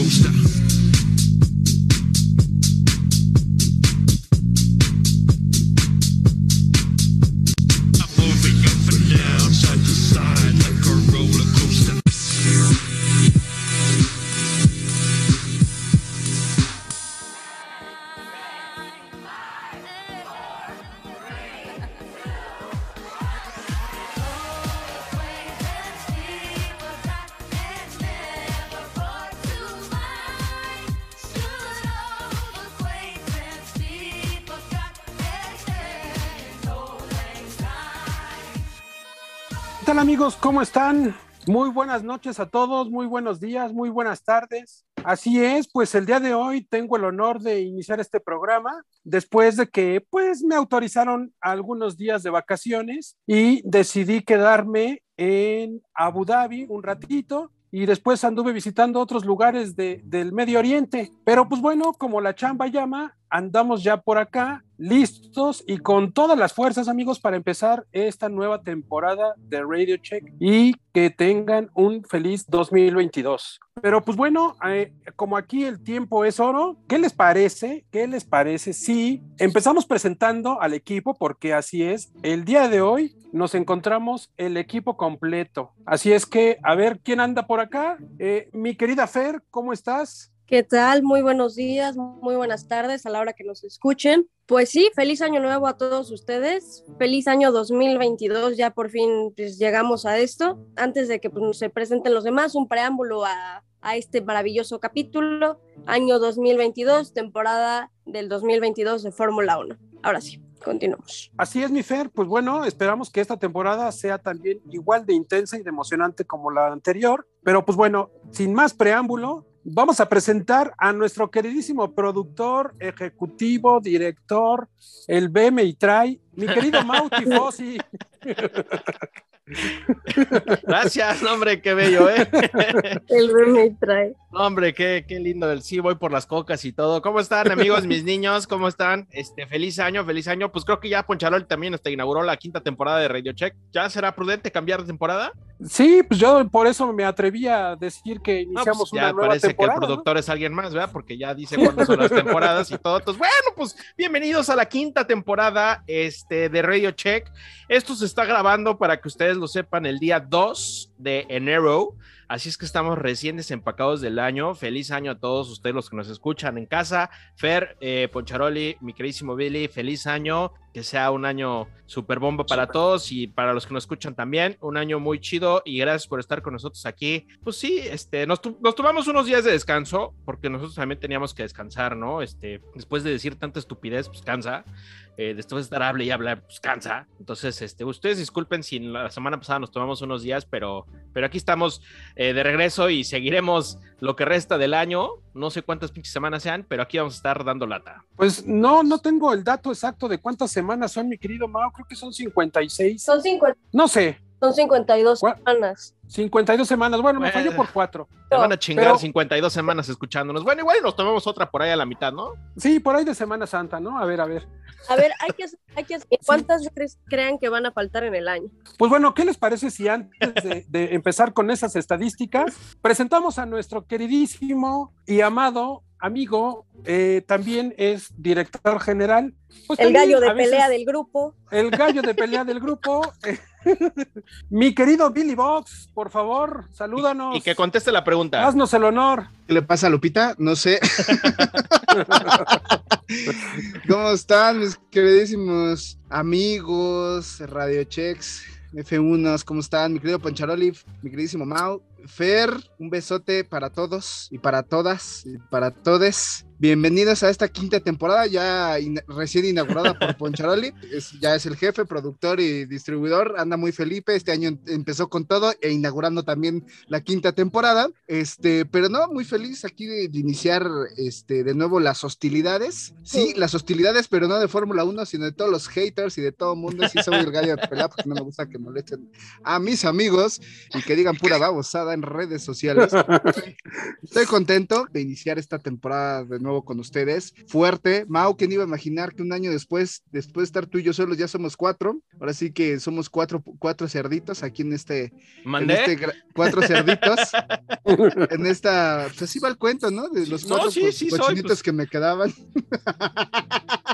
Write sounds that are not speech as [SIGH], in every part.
coaster. ¿Cómo están? Muy buenas noches a todos, muy buenos días, muy buenas tardes. Así es, pues el día de hoy tengo el honor de iniciar este programa después de que pues me autorizaron algunos días de vacaciones y decidí quedarme en Abu Dhabi un ratito y después anduve visitando otros lugares de, del Medio Oriente. Pero pues bueno, como la chamba llama, andamos ya por acá, listos y con todas las fuerzas, amigos, para empezar esta nueva temporada de Radio Check y que tengan un feliz 2022. Pero pues bueno, eh, como aquí el tiempo es oro, ¿qué les parece? ¿Qué les parece si empezamos presentando al equipo? Porque así es, el día de hoy nos encontramos el equipo completo. Así es que, a ver, ¿quién anda por acá? Eh, mi querida Fer, ¿cómo estás? ¿Qué tal? Muy buenos días, muy buenas tardes a la hora que nos escuchen. Pues sí, feliz año nuevo a todos ustedes. Feliz año 2022, ya por fin pues, llegamos a esto. Antes de que pues, se presenten los demás, un preámbulo a, a este maravilloso capítulo. Año 2022, temporada del 2022 de Fórmula 1. Ahora sí, continuamos. Así es, mi Fer. Pues bueno, esperamos que esta temporada sea también igual de intensa y de emocionante como la anterior. Pero pues bueno, sin más preámbulo, vamos a presentar a nuestro queridísimo productor, ejecutivo, director, el BM y Trai, mi querido Mauti Fossi. Gracias, hombre, qué bello, ¿eh? El BM trae. Hombre, qué, qué lindo el sí, voy por las cocas y todo. ¿Cómo están, amigos, mis niños? ¿Cómo están? Este, feliz año, feliz año. Pues creo que ya Poncharol también hasta inauguró la quinta temporada de Radio Check. ¿Ya será prudente cambiar de temporada? Sí, pues yo por eso me atreví a decir que No, iniciamos pues una ya nueva parece temporada. que el ¿no? productor es alguien más, ¿verdad? Porque ya dice cuándo son las temporadas y todo. Entonces, bueno, pues bienvenidos a la quinta temporada este, de Radio Check. Esto se está grabando para que ustedes lo sepan el día 2 de enero. Así es que estamos recién desempacados del año. Feliz año a todos ustedes los que nos escuchan en casa. Fer, eh, Poncharoli, mi queridísimo Billy, feliz año. Que sea un año super bomba para todos y para los que nos escuchan también. Un año muy chido y gracias por estar con nosotros aquí. Pues sí, este, nos, nos tomamos unos días de descanso porque nosotros también teníamos que descansar, ¿no? Este, después de decir tanta estupidez, pues cansa. Eh, después de estar hable y hablar, pues cansa. Entonces, este, ustedes disculpen si la semana pasada nos tomamos unos días, pero, pero aquí estamos eh, de regreso y seguiremos lo que resta del año. No sé cuántas pinches semanas sean, pero aquí vamos a estar dando lata. Pues no, no tengo el dato exacto de cuántas semanas son, mi querido Mao. Creo que son 56. Son, 50, No sé, son 52 ¿Cuál? semanas. 52 semanas. Bueno, me falló por cuatro. Te van a chingar pero- 52 semanas escuchándonos. Bueno, igual nos tomamos otra por ahí a la mitad, ¿no? Sí, por ahí de Semana Santa, ¿no? A ver, a ver. A ver, hay que, hay que [LAUGHS] ¿cuántas cre- crean que van a faltar en el año? Pues bueno, ¿qué les parece si antes de, de empezar con esas estadísticas, presentamos a nuestro queridísimo y amado amigo, eh, también es director general. Pues El también gallo de pelea del grupo. El gallo de pelea del grupo. [LAUGHS] Mi querido Billy Box, por favor, salúdanos. Y que conteste la pregunta. Haznos el honor. ¿Qué le pasa a Lupita? No sé. [LAUGHS] ¿Cómo están mis queridísimos amigos, Radio Checks, F1? ¿Cómo están? Mi querido Poncharoli, mi queridísimo Mau, Fer, un besote para todos y para todas y para todes. Bienvenidos a esta quinta temporada, ya in- recién inaugurada por Poncharoli. [LAUGHS] Es- ya es el jefe, productor y distribuidor. Anda muy Felipe. Este año em- empezó con todo e inaugurando también la quinta temporada. Este, pero no, muy feliz aquí de, de iniciar este, de nuevo las hostilidades. Sí, las hostilidades, pero no de Fórmula 1, sino de todos los haters y de todo el mundo. Sí, soy el gallo de pelea porque no me gusta que molesten a mis amigos y que digan pura babosada en redes sociales. [LAUGHS] Estoy contento de iniciar esta temporada de nuevo nuevo con ustedes. Fuerte. Mau, ¿quién iba a imaginar que un año después, después de estar tú y yo solos, ya somos cuatro? Ahora sí que somos cuatro, cuatro cerditos aquí en este, en ¿Mandé? este cuatro cerditos. [LAUGHS] en esta, pues así va el cuento, ¿no? De los No, cuatro sí, co- sí soy, cochinitos pues. que me quedaban.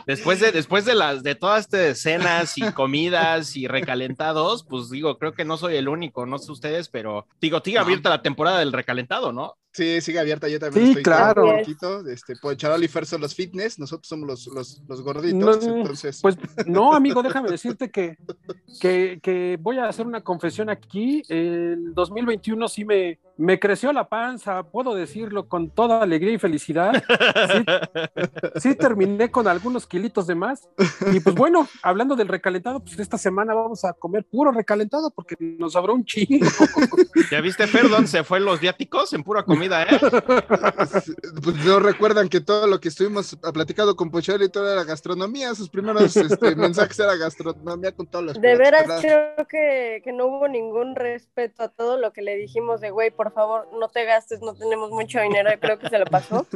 Después de, después de las de todas estas cenas y comidas y recalentados, pues digo, creo que no soy el único, no sé ustedes, pero digo, sigue abierta la temporada del recalentado, ¿no? Sí, sigue abierta, yo también Sí, estoy claro. un poquito. Este, Poncharol y Fer son los fitness, nosotros somos los, los, los gorditos, No, entonces. Pues no, amigo, déjame [LAUGHS] decirte que, que, que voy a hacer una confesión aquí. El 2021 sí me, me creció la panza, puedo decirlo con toda alegría y felicidad. Sí terminé con algunos kilitos de más. Y pues bueno, hablando del recalentado, pues esta semana vamos a comer puro recalentado porque nos sobró un chingo. ¿Ya viste, Perdón? Se fue los viáticos en pura comida, ¿eh? pues no recuerdan que todo lo que estuvimos platicando con Pochol y todo era gastronomía, sus primeros este, mensajes era gastronomía con todos los De veras creo que, que no hubo ningún respeto a todo lo que le dijimos de, güey, por favor, no te gastes, no tenemos mucho dinero, y creo que se lo pasó.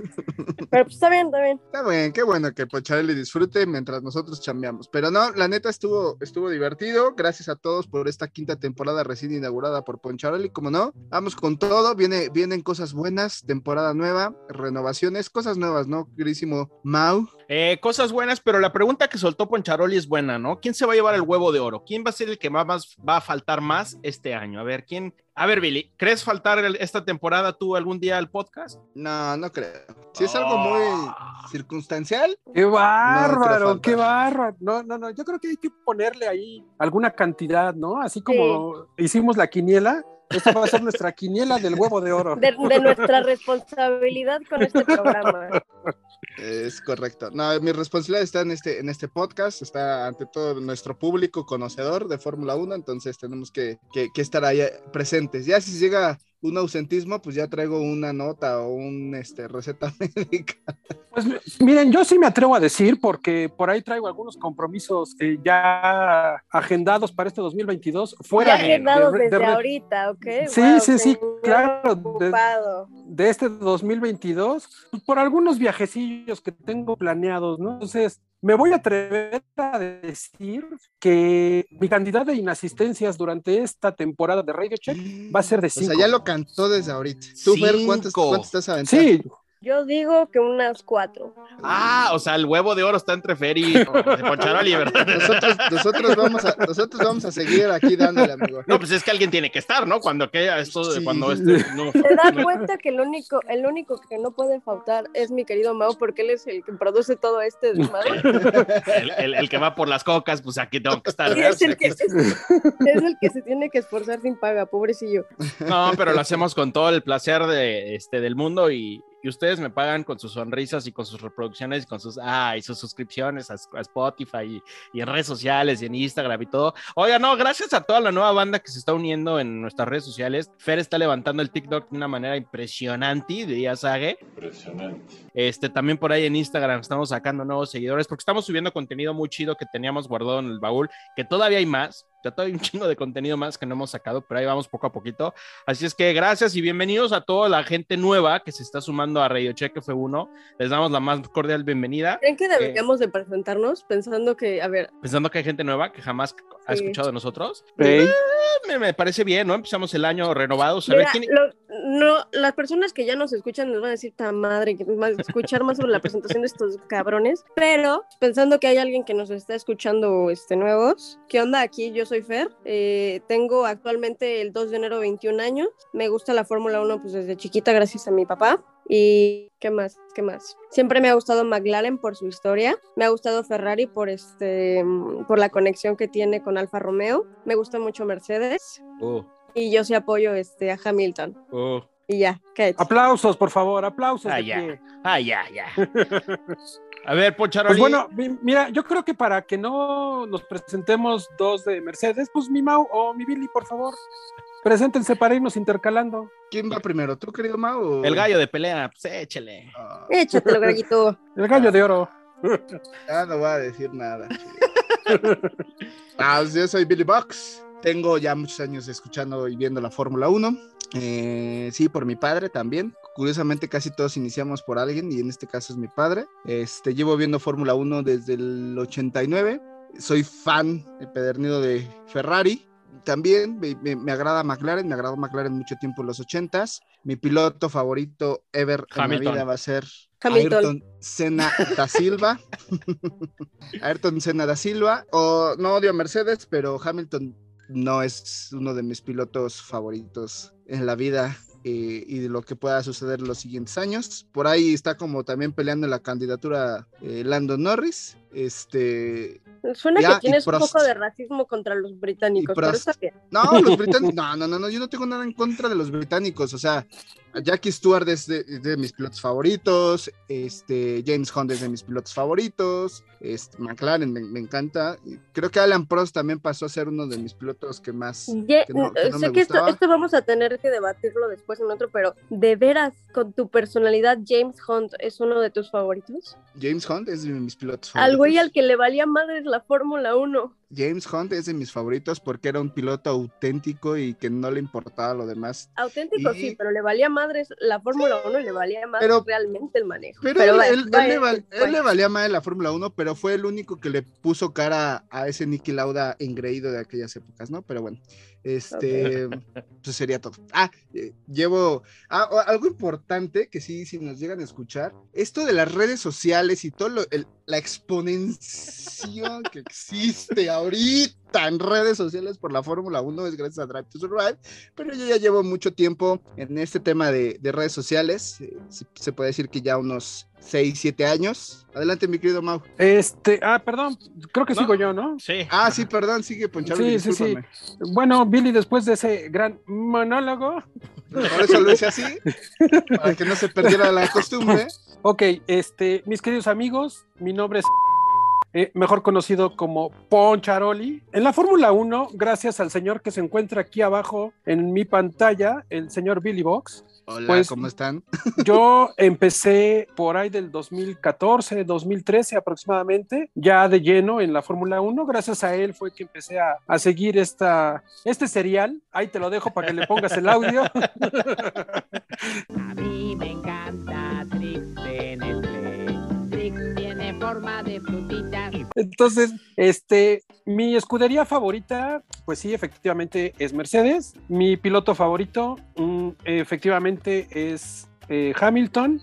Pero pues está bien, está bien. Está bien, qué bueno que Poncharelli disfrute mientras nosotros chambeamos. Pero no, la neta estuvo, estuvo divertido. Gracias a todos por esta quinta temporada recién inaugurada por Poncharelli. Como no, vamos con todo. Viene, vienen cosas buenas, temporada nueva, renovaciones, cosas nuevas, ¿no? Querísimo Mau. Eh, cosas buenas, pero la pregunta que soltó Poncharoli es buena, ¿no? ¿Quién se va a llevar el huevo de oro? ¿Quién va a ser el que más, más va a faltar más este año? A ver, ¿quién? A ver, Billy, ¿crees faltar el- esta temporada tú algún día al podcast? No, no creo. Si es algo muy Ah. circunstancial, ¡Qué bárbaro! faltar. ¡Qué bárbaro! No, no, no, yo creo que hay que ponerle ahí alguna cantidad, ¿no? Así como hicimos la quiniela, esta va a ser nuestra quiniela del huevo de oro. De, de nuestra responsabilidad con este programa. Es correcto. No, mi responsabilidad está en este, en este podcast, está ante todo nuestro público conocedor de Fórmula 1, entonces tenemos que, que- que estar ahí presentes. Ya si llega un ausentismo, pues ya traigo una nota o un este, receta [LAUGHS] médica. Pues miren, yo sí me atrevo a decir, porque por ahí traigo algunos compromisos eh, ya agendados para este 2022, fuera ya de, agendados de- de- desde de- ahorita, ¿ok? Sí, Wow, sí, sí, claro, de este 2022, pues, por algunos viajecillos que tengo planeados, ¿no? Entonces, me voy a atrever a decir que mi cantidad de inasistencias durante esta temporada de Radio Check va a ser de O cinco. sea, ya lo cantó desde ahorita. ¿Tú, Fer, cuántas, Cinco. cuántas estás aventando? Sí, Yo digo que unas cuatro. Ah, o sea, el huevo de oro está entre Fer y de [LAUGHS] Poncharoli, ¿verdad? Nosotros, nosotros, vamos a, nosotros vamos a seguir aquí dándole, amigo. No, pues es que alguien tiene que estar, ¿no? Cuando aquella, esto, Sí. cuando este, no, [LAUGHS] ¿Te das cuenta que el único, el único que no puede faltar es mi querido Mau porque él es el que produce todo este desmadre? el, el- el que va por las cocas, pues aquí tengo que estar. Sí, es, el que, es, es el que se tiene que esforzar sin paga, pobrecillo. No, pero lo hacemos con todo el placer de, este, del mundo y, y ustedes me pagan con sus sonrisas y con sus reproducciones y con sus, ah, y sus suscripciones a, a Spotify y, y en redes sociales y en Instagram y todo. Oiga, no, gracias a toda la nueva banda que se está uniendo en nuestras redes sociales. Fer está levantando el TikTok de una manera impresionante, diría Sage. Este, también por ahí en Instagram estamos sacando nuevos seguidores porque estamos subiendo contenido muy chido que teníamos guardado en el baúl, que todavía hay más. Ya todavía hay un chingo de contenido más que no hemos sacado, pero ahí vamos poco a poquito. Así es que gracias y bienvenidos a toda la gente nueva que se está sumando a Radio Check F1. Les damos la más cordial bienvenida. ¿Creen que deberíamos de presentarnos pensando que, a ver, Pensando que hay gente nueva que jamás ha Sí. escuchado de nosotros. Ey, Eh, Me, me parece bien, ¿no? Empezamos el año renovados. A ver, mira, ¿quién- lo- no, las personas que ya nos escuchan nos van a decir, ta madre, que más, escuchar más sobre la presentación de estos cabrones, pero pensando que hay alguien que nos está escuchando este, nuevos, ¿qué onda aquí? Yo soy Fer, eh, tengo actualmente el 2 de enero 21 años, me gusta la Fórmula 1 pues desde chiquita gracias a mi papá. Y qué más, qué más. Siempre me ha gustado McLaren por su historia. Me ha gustado Ferrari por este, por la conexión que tiene con Alfa Romeo. Me gusta mucho Mercedes Uh, y yo sí apoyo este a Hamilton. uh. Y ya, ¿qué? aplausos, por favor, aplausos. Ah, ya. pie. Ah, ya, ya. [LAUGHS] A ver, Poncharoli. Pues bueno, mi- mira, yo creo que para que no nos presentemos dos de Mercedes, pues mi Mau o mi Billy, por favor, preséntense para irnos intercalando. ¿Quién va primero? ¿Tú, querido Mau? o- el gallo de pelea, pues échele. Ah, Échatelo, gallito. [LAUGHS] El gallo de oro. ah, no voy a decir nada. [LAUGHS] Ah, yo soy Billy Box. Tengo ya muchos años escuchando y viendo la Fórmula 1. Eh, sí, por mi padre también. curiosamente casi todos iniciamos por alguien y en este caso es mi padre. Este, llevo viendo Fórmula 1 desde el 89. Soy fan pedernido de Ferrari. También me, me, me, agrada McLaren, me agradó McLaren mucho tiempo en los 80s. Mi piloto favorito ever Hamilton. en la vida va a ser Hamilton. Ayrton Senna da Silva. [LAUGHS] Ayrton Senna da Silva. O no odio a Mercedes, pero Hamilton no es uno de mis pilotos favoritos en la vida eh, y de lo que pueda suceder en los siguientes años. Por ahí está como también peleando la candidatura eh, Lando Norris. Este. Suena ya, que tienes un poco de racismo contra los británicos, pero está bien. No, los [LAUGHS] británicos, no, no, no, no, yo no tengo nada en contra de los británicos, o sea, Jackie Stewart es de, de, mis pilotos favoritos, este, James Hunt es de mis pilotos favoritos, este, McLaren me, me, encanta. Creo que Alan Prost también pasó a ser uno de mis pilotos que más. Yeah, que no, que no sé que esto, esto, vamos a tener que debatirlo después en otro, pero ¿de veras con tu personalidad James Hunt es uno de tus favoritos? James Hunt es de mis pilotos favoritos. Al güey al que le valía madres la Fórmula 1. James Hunt es de mis favoritos porque era un piloto auténtico y que no le importaba lo demás. Auténtico, y... sí, pero le valía madres la Fórmula sí, 1 y le valía más pero, realmente el manejo. Pero, pero él, él, él, le val, él, le valía más la Fórmula 1, pero fue el único que le puso cara a ese Nicky Lauda engreído de aquellas épocas, ¿no? Pero bueno, este, okay. [LAUGHS] pues sería todo. Ah, eh, llevo ah, algo importante que sí, si nos llegan a escuchar, esto de las redes sociales y todo lo, el, la exponenciación que existe ahorita en redes sociales por la Fórmula 1 es gracias a Drive to Survive, pero yo ya llevo mucho tiempo en este tema de, de redes sociales, eh, se, se, puede decir que ya unos 6, 7 años. Adelante, mi querido Mau. Este, ah, perdón, creo que ¿No? sigo yo, ¿no? Sí. Ah, sí, perdón, sigue Ponchalo. Sí, sí, sí. Bueno, Billy, después de ese gran monólogo. Por eso lo hice así, para que no se perdiera la costumbre. [LAUGHS] Ok, este, mis queridos amigos, mi nombre es eh, mejor conocido como Poncharoli. En la Fórmula 1, gracias al señor que se encuentra aquí abajo en mi pantalla, el señor Billy Box. Hola, pues, ¿cómo están? [LAUGHS] Yo empecé por ahí del 2014, 2013 aproximadamente, ya de lleno en la Fórmula 1. Gracias a él fue que empecé a, a, seguir esta, este serial. Ahí te lo dejo para que le pongas el audio. [LAUGHS] a mí me encanta Trix forma de. Entonces, este, mi escudería favorita, pues sí, efectivamente es Mercedes. Mi piloto favorito, mm, efectivamente es eh, Hamilton.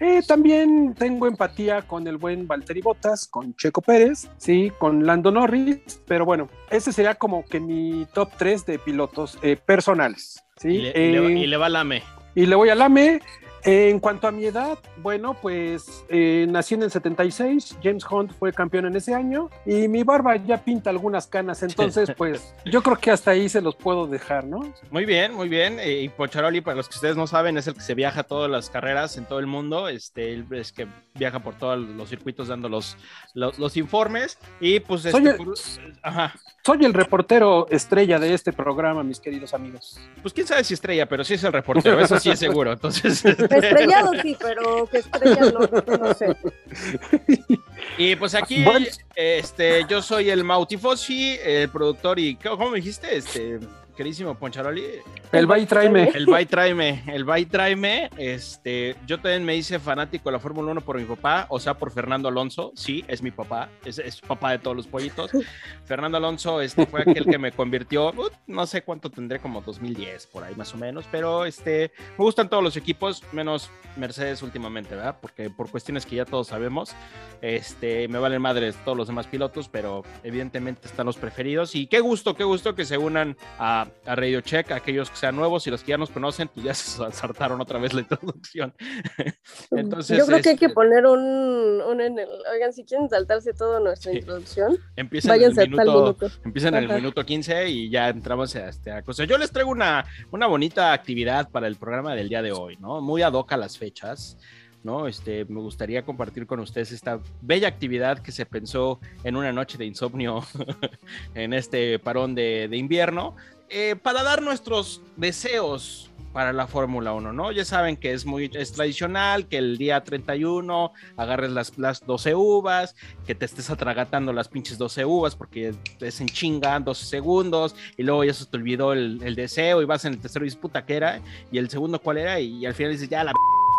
Eh, también tengo empatía con el buen Valtteri Bottas, con Checo Pérez, sí, con Lando Norris, pero bueno, ese sería como que mi top 3 de pilotos eh, personales. ¿sí? Y, le, y, le, y le va al AME. Y le voy al AME. En cuanto a mi edad, bueno, pues eh, nací en el 76, James Hunt fue campeón en ese año y mi barba ya pinta algunas canas, entonces pues yo creo que hasta ahí se los puedo dejar, ¿no? Muy bien, muy bien. Y Pocharoli, para los que ustedes no saben, es el que se viaja a todas las carreras en todo el mundo, este, él es que viaja por todos los circuitos dando los, los, los informes y pues... Este, soy, el, por... Ajá. Soy el reportero estrella de este programa, mis queridos amigos. Pues quién sabe si estrella, pero sí es el reportero, eso sí es seguro, entonces... [LAUGHS] Estrellado sí, pero que estrella no, no sé. Y pues aquí, bueno. este, yo soy el Mautifosi, el productor y, ¿cómo me dijiste? Este, queridísimo Poncharoli. El Bay Traime. El Bay Traime. El Bay Traime. Este, yo también me hice fanático de la Fórmula 1 por mi papá, o sea, por Fernando Alonso. Sí, es mi papá. Es, es papá de todos los pollitos. Fernando Alonso este, fue aquel que me convirtió, uh, no sé cuánto tendré, como 2010, por ahí más o menos. Pero este, me gustan todos los equipos, menos Mercedes últimamente, ¿verdad? Porque por cuestiones que ya todos sabemos, este, me valen madres todos los demás pilotos, pero evidentemente están los preferidos. Y qué gusto, qué gusto que se unan a a Radio Check, aquellos que sean nuevos y los que ya nos conocen, pues ya [LAUGHS] se saltaron otra vez la introducción. Entonces, Yo creo que este... hay que poner un, un, en el, oigan, si quieren saltarse toda nuestra sí. introducción, empiezan váyanse en el minuto, minuto. Empiezan en el minuto 15 y ya entramos a esta cosa. Yo les traigo una, una bonita actividad para el programa del día de hoy, ¿no? Muy ad hoc a las fechas. ¿no? Este, me gustaría compartir con ustedes esta bella actividad que se pensó en una noche de insomnio [LAUGHS] en este parón de, de invierno, eh, para dar nuestros deseos para la Fórmula 1, ¿no? Ya saben que es muy es tradicional que el día 31 agarres las, las 12 uvas, que te estés atragatando las pinches 12 uvas porque es en chinga 12 segundos y luego ya se te olvidó el, el, deseo y vas en el tercero y dices puta que era y el segundo cuál era y, y al final dices ya la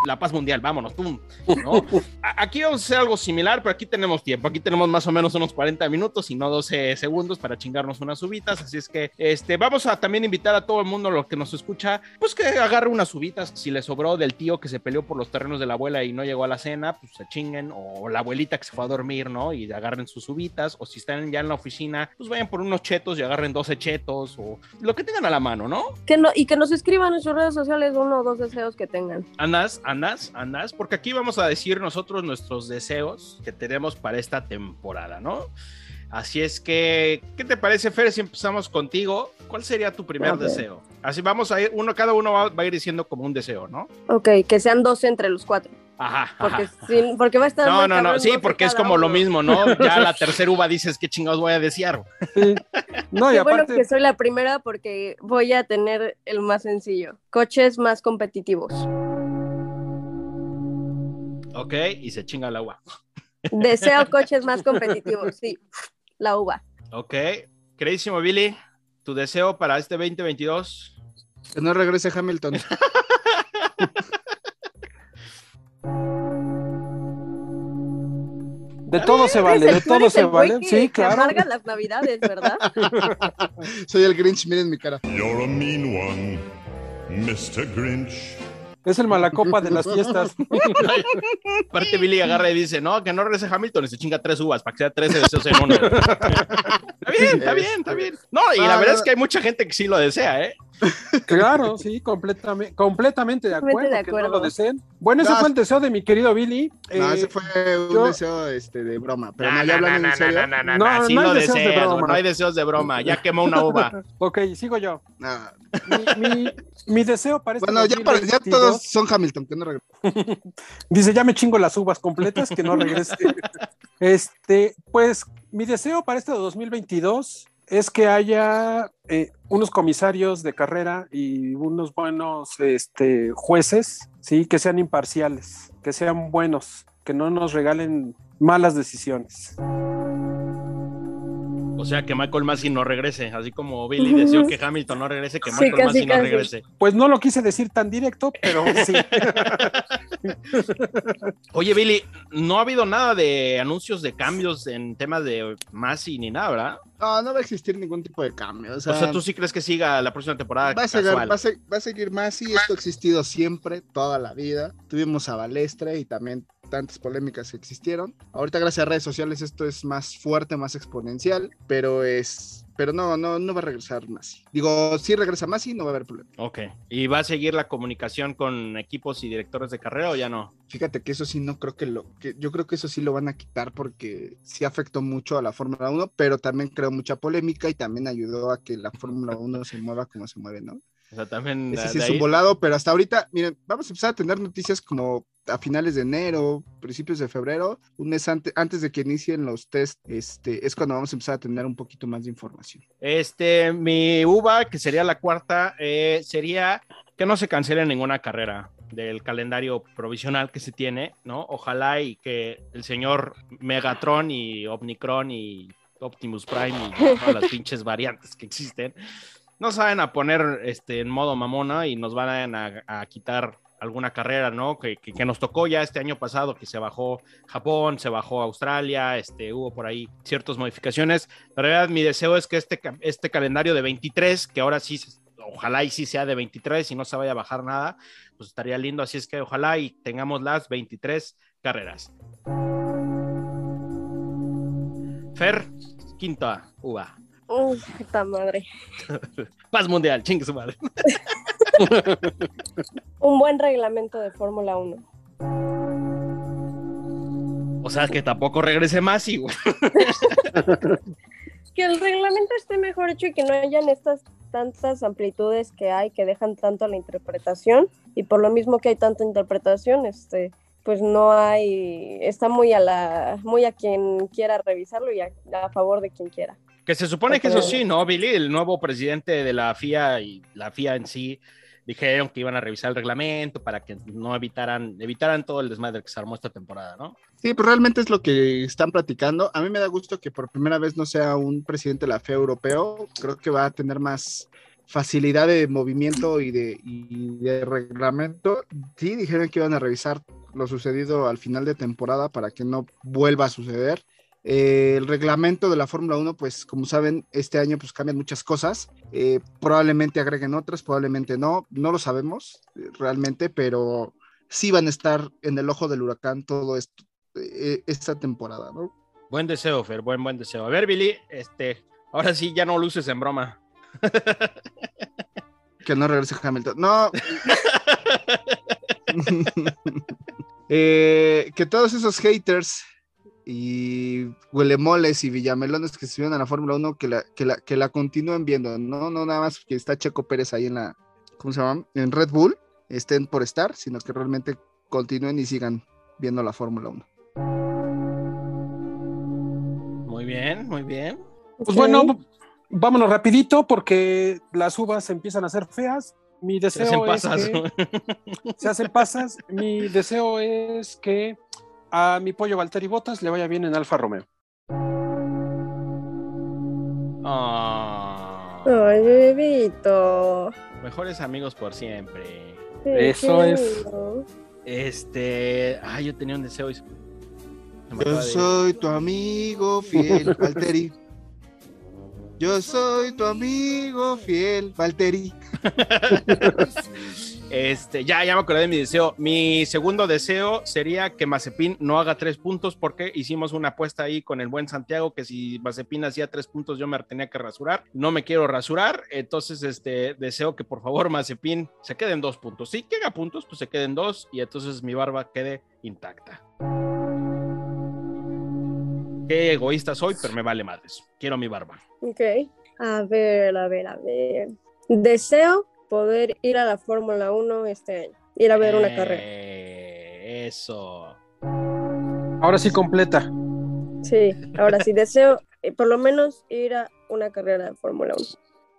la paz mundial, vámonos, pum, ¿no? Aquí vamos a hacer algo similar, pero aquí tenemos tiempo. Aquí tenemos más o menos unos 40 minutos y no 12 segundos para chingarnos unas uvitas. Así es que este, vamos a también invitar a todo el mundo, lo que nos escucha, pues que agarre unas uvitas. Si le sobró del tío que se peleó por los terrenos de la abuela y no llegó a la cena, pues se chinguen. O la abuelita que se fue a dormir, ¿no? Y agarren sus uvitas. O si están ya en la oficina, pues vayan por unos chetos y agarren 12 chetos o lo que tengan a la mano, ¿no? Que no, y que nos escriban en sus redes sociales uno o dos deseos que tengan. Andas, andas, andas, porque aquí vamos a decir nosotros nuestros deseos que tenemos para esta temporada, ¿no? Así es que, ¿qué te parece, Fer, si empezamos contigo? ¿Cuál sería tu primer Ok. deseo? Así vamos a ir, uno, cada uno va, va a ir diciendo como un deseo, ¿no? Ok, que sean 12 entre los cuatro. Ajá. Porque, ajá. sin- porque va a estar. No, no, no, sí, 12 porque es como lo uno. mismo, ¿no? [LAUGHS] Ya la tercera uva dices, ¿qué chingados voy a desear? Sí. No, y Qué bueno aparte, que soy la primera porque voy a tener el más sencillo. Coches más competitivos. Ok, y se chinga la [LAUGHS] uva. Deseo coches más competitivos, sí. La uva. Ok, queridísimo Billy, tu deseo para este 2022. Que no regrese Hamilton. [LAUGHS] de todo se vale, de todo se vale. Sí, claro. amarga las navidades, ¿verdad? [LAUGHS] Soy el Grinch, miren mi cara. You're a mean one, Mr. Grinch. Es el malacopa de las fiestas. [LAUGHS] Aparte, Billy agarra y dice, no, que no regrese Hamilton y se chinga tres uvas para que sea 13 deseos en uno. [LAUGHS] está bien, está bien, está bien. No, y la verdad no. es que hay mucha gente que sí lo desea, ¿eh? Claro, sí, completamente, completamente de acuerdo. De que no acuerdo. lo deseen. Bueno, ese No, fue el deseo de mi querido Billy. No, Eh, ese fue un yo- deseo este, de broma. Pero No, no, ya no, en no, serio. no, no, No, no, sí no hay deseos de deseas, broma. no hay deseos de broma. Ya quemó una uva. [LAUGHS] Ok, sigo yo. No. Mi, mi- mi deseo para este Bueno, ya, para- ya 2022 todos son Hamilton, que no regrese. [LAUGHS] Dice, ya me chingo las uvas completas, que no regrese. [LAUGHS] este, pues, mi deseo para este 2022 es que haya eh, unos comisarios de carrera y unos buenos este, jueces, sí, que sean imparciales, que sean buenos, que no nos regalen malas decisiones. O sea, que Michael Massey no regrese. Así como Billy deseó que Hamilton no regrese, que Sí, Michael casi, Massey no casi. regrese. Pues no lo quise decir tan directo, pero sí. [LAUGHS] Oye, Billy, no ha habido nada de anuncios de cambios en temas de Massey ni nada, ¿verdad? No, no va a existir ningún tipo de cambio. O sea, O sea, ¿tú sí crees que siga la próxima temporada va, a seguir, va, a va a seguir más y esto ha existido siempre, toda la vida. Tuvimos a Balestre y también tantas polémicas que existieron. Ahorita gracias a redes sociales esto es más fuerte, más exponencial, pero es... Pero no, no, no va a regresar Masi. Digo, si regresa Masi, no va a haber problema. Ok. ¿Y va a seguir la comunicación con equipos y directores de carrera o ya no? Fíjate que eso sí no creo que lo, que yo creo que eso sí lo van a quitar porque sí afectó mucho a la Fórmula 1, pero también creó mucha polémica y también ayudó a que la Fórmula 1 se mueva como se mueve, ¿no? O sea, también Ese sí es un volado, pero hasta ahorita, miren, vamos a empezar a tener noticias como a finales de enero, principios de febrero, un mes ante- antes de que inicien los test, este, es cuando vamos a empezar a tener un poquito más de información. Este, mi uva, que sería la cuarta, eh, sería que no se cancele ninguna carrera del calendario provisional que se tiene, ¿no? Ojalá y que el señor Megatron y Omnicron y Optimus Prime y todas las [LAUGHS] pinches variantes que existen, no saben a poner este, en modo mamona y nos van a, quitar alguna carrera, ¿no? Que, que- nos tocó ya este año pasado, que se bajó Japón, se bajó Australia, este, hubo por ahí ciertas modificaciones. La verdad, mi deseo es que este, este calendario de 23, que ahora sí, ojalá y sí sea de 23 y no se vaya a bajar nada, pues estaría lindo. Así es que ojalá y tengamos las 23 carreras. Fer, quinta uva. Uy, puta madre. Paz mundial, chingue su madre. Un buen reglamento de Fórmula 1. O sea, que tampoco regrese más y. Que el reglamento esté mejor hecho y que no hayan estas tantas amplitudes que hay que dejan tanto a la interpretación y por lo mismo que hay tanta interpretación, este pues no hay, está muy a la, muy a quien quiera revisarlo y a, a favor de quien quiera. Que se supone que eso sí, ¿no, Billy? El nuevo presidente de la FIA y la FIA en sí dijeron que iban a revisar el reglamento para que no evitaran, evitaran todo el desmadre que se armó esta temporada, ¿no? Sí, pues realmente es lo que están platicando. A mí me da gusto que por primera vez no sea un presidente de la FIA europeo. Creo que va a tener más facilidad de movimiento y de, y de reglamento, sí dijeron que iban a revisar lo sucedido al final de temporada para que no vuelva a suceder. Eh, el reglamento de la Fórmula 1, pues como saben, este año pues cambian muchas cosas. Eh, probablemente agreguen otras, probablemente no, no lo sabemos eh, realmente, pero sí van a estar en el ojo del huracán todo esto, eh, esta temporada, ¿no? Buen deseo, Fer, buen, buen deseo. A ver, Billy, este, ahora sí ya no luces en broma. [LAUGHS] Que no regrese Hamilton. No. [LAUGHS] [LAUGHS] Que todos esos haters y huelemoles y villamelones que estuvieron en la Fórmula 1 que la, que, la, que la continúen viendo, no, no nada más que está Checo Pérez ahí en la, ¿cómo se llama? En Red Bull, estén por estar, sino que realmente continúen y sigan viendo la Fórmula 1. Muy bien, muy bien. Pues bueno, vámonos rapidito porque las uvas empiezan a ser feas. Mi Se deseo hacen es pasas. que [LAUGHS] se hacen pasas. Mi deseo es que a mi pollo Valtteri Botas le vaya bien en Alfa Romeo. Ah, Ay, bebito. mejores amigos por siempre. Sí, Eso es. Este, ay, yo tenía un deseo y Yo de- soy tu [LAUGHS] amigo fiel, Valtteri. Yo soy tu amigo fiel, Valtteri. [LAUGHS] Este, ya, ya me acordé de mi deseo. Mi segundo deseo sería que Mazepin no haga tres puntos porque hicimos una apuesta ahí con el buen Santiago que si Mazepin hacía tres puntos yo me tenía que rasurar. No me quiero rasurar, entonces este, deseo que por favor Mazepin se quede en dos puntos. Si haga puntos, pues se quede en dos y entonces mi barba quede intacta. Qué egoísta soy, pero me vale madres. Quiero mi barba. Ok. A ver, a ver, a ver. Deseo poder ir a la Fórmula 1 este año. Ir a ver una carrera. Eh, Eso. Ahora sí completa. Sí, ahora sí, deseo eh, por lo menos ir a una carrera de Fórmula 1.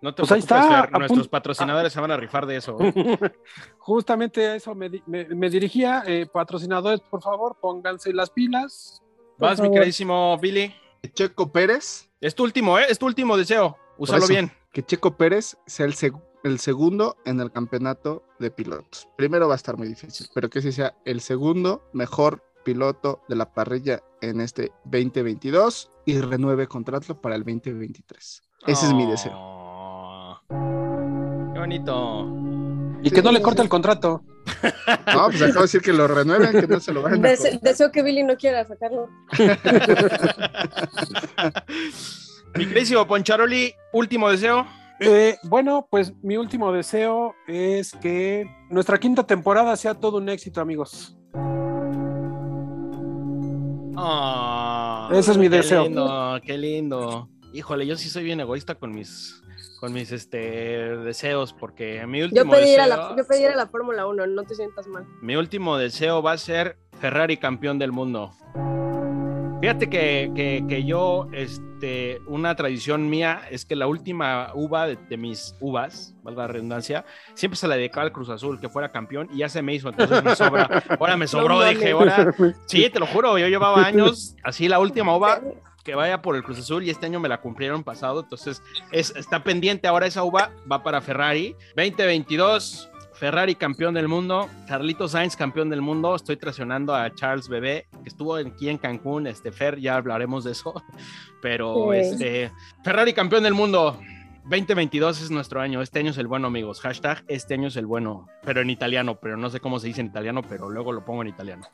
No te Pues ahí está, nuestros patrocinadores se van a rifar de eso. [LAUGHS] Justamente a eso me, me- me dirigía. eh, patrocinadores, por favor, pónganse las pilas. Por Vas, mi queridísimo Billy. Checo Pérez, Es tu último, ¿eh? Es tu último deseo. Úsalo bien. que Checo Pérez sea el, seg- el segundo en el campeonato de pilotos. Primero va a estar muy difícil, pero que ese sea el segundo mejor piloto de la parrilla en este 2022 y renueve contrato para el 2023. Ese es mi deseo. Qué bonito. Y que no le corte el contrato. No, pues acabo de decir que lo renueven, que no se lo vayan a Dese- deseo que Billy no quiera sacarlo. [LAUGHS] mi queridísimo Poncharoli, último deseo. Eh, bueno, pues mi último deseo es que nuestra quinta temporada sea todo un éxito, amigos. Oh, Ese es mi qué deseo. lindo, qué lindo. Híjole, yo sí soy bien egoísta con mis, con mis este, deseos, porque mi Yo último pedí a deseo, la, yo pedí ir a la Fórmula 1, no te sientas mal. mi último deseo va a ser Ferrari campeón del mundo. Fíjate que, que- que yo, este, una tradición mía es que la última uva de, de mis uvas, valga la redundancia, siempre se la dedicaba al Cruz Azul, que fuera campeón, y ya se me hizo, entonces me sobra. Ahora me [LAUGHS] sobró, dije, ahora, [LAUGHS] sí, te lo juro, yo llevaba [LAUGHS] años, así la última uva, que vaya por el Cruz Azul y este año me la cumplieron pasado, entonces es, está pendiente ahora esa uva, va para Ferrari. 2022, Ferrari campeón del mundo, Carlitos Sainz campeón del mundo, estoy traicionando a Charles Bebé, que estuvo aquí en Cancún, este Fer, ya hablaremos de eso, [LAUGHS] pero Sí. este, Ferrari campeón del mundo. 2022 es nuestro año, este año es el bueno amigos, hashtag este año es el bueno, pero en italiano, pero no sé cómo se dice en italiano, pero luego lo pongo en italiano.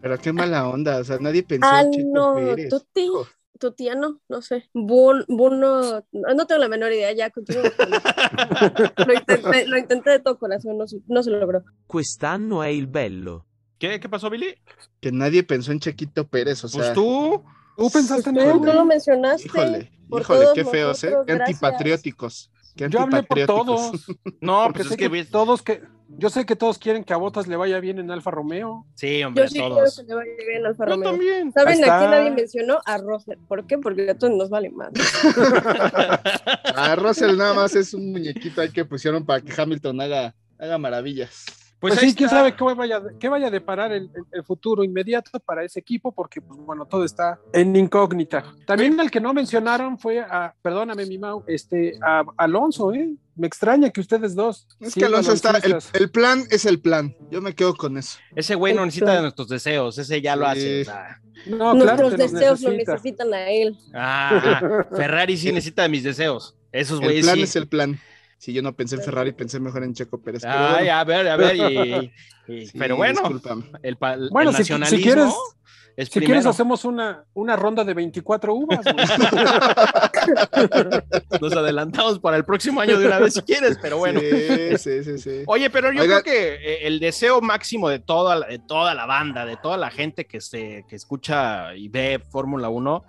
Pero qué mala onda, o sea, nadie pensó en Checo no, Pérez. ti, Hijo. Tu tía no, no sé. Buno, no, no tengo la menor idea, ya continúo. lo, intenté, lo intenté de todo corazón, no, se- no se logró. Quest'anno è il bello. ¿Qué, qué pasó Billy? Que nadie pensó en Chequito Pérez, o sea. Pues tú, ¿Tú pensaste en No, él? no lo mencionaste. Híjole, qué feos, ¿eh? Qué antipatrióticos. Qué Yo hablé por antipatrióticos. todos. no, Porque pues sé es que, que todos que yo sé que todos quieren que a Botas le vaya bien en Alfa Romeo. sí, hombre, Yo sí quiero todos. que le vaya bien al Alfa Yo Romeo. también. ¿Saben a quién nadie mencionó? A Rosler. ¿Por qué? Porque a todos nos vale más. [LAUGHS] A Russell nada más es un muñequito ahí que pusieron para que Hamilton haga, haga maravillas. Pues, Pues sí, quién sabe qué vaya, qué vaya a deparar el, el- el futuro inmediato para ese equipo, porque, pues bueno, todo está en incógnita. También el que no mencionaron fue a, perdóname, mi Mau, este, a Alonso, ¿eh? Me extraña que ustedes dos. Es que Alonso está, el, plan es el plan. Yo me quedo con eso. Ese güey no necesita de nuestros deseos, ese ya lo hace. No, Nuestros deseos lo necesita. necesitan a él. Ah, Ferrari sí [LAUGHS] necesita de mis deseos. Esos El plan sí. es el plan. Si yo no pensé en Ferrari, pensé mejor en Checo Pérez. pero Ay, bueno, a ver, a ver, y- [LAUGHS] y- sí, pero bueno, discúlpame. el, pa- el Bueno, si- si nacionalismo quieres- es Si quieres, hacemos una, una ronda de 24 uvas. [LAUGHS] Nos adelantamos para el próximo año de una vez si quieres, pero bueno. Sí, sí, sí, sí. [LAUGHS] Oye, pero yo Oiga. creo que eh, el deseo máximo de toda, la- de toda la banda, de toda la gente que, se, que escucha y ve Fórmula 1,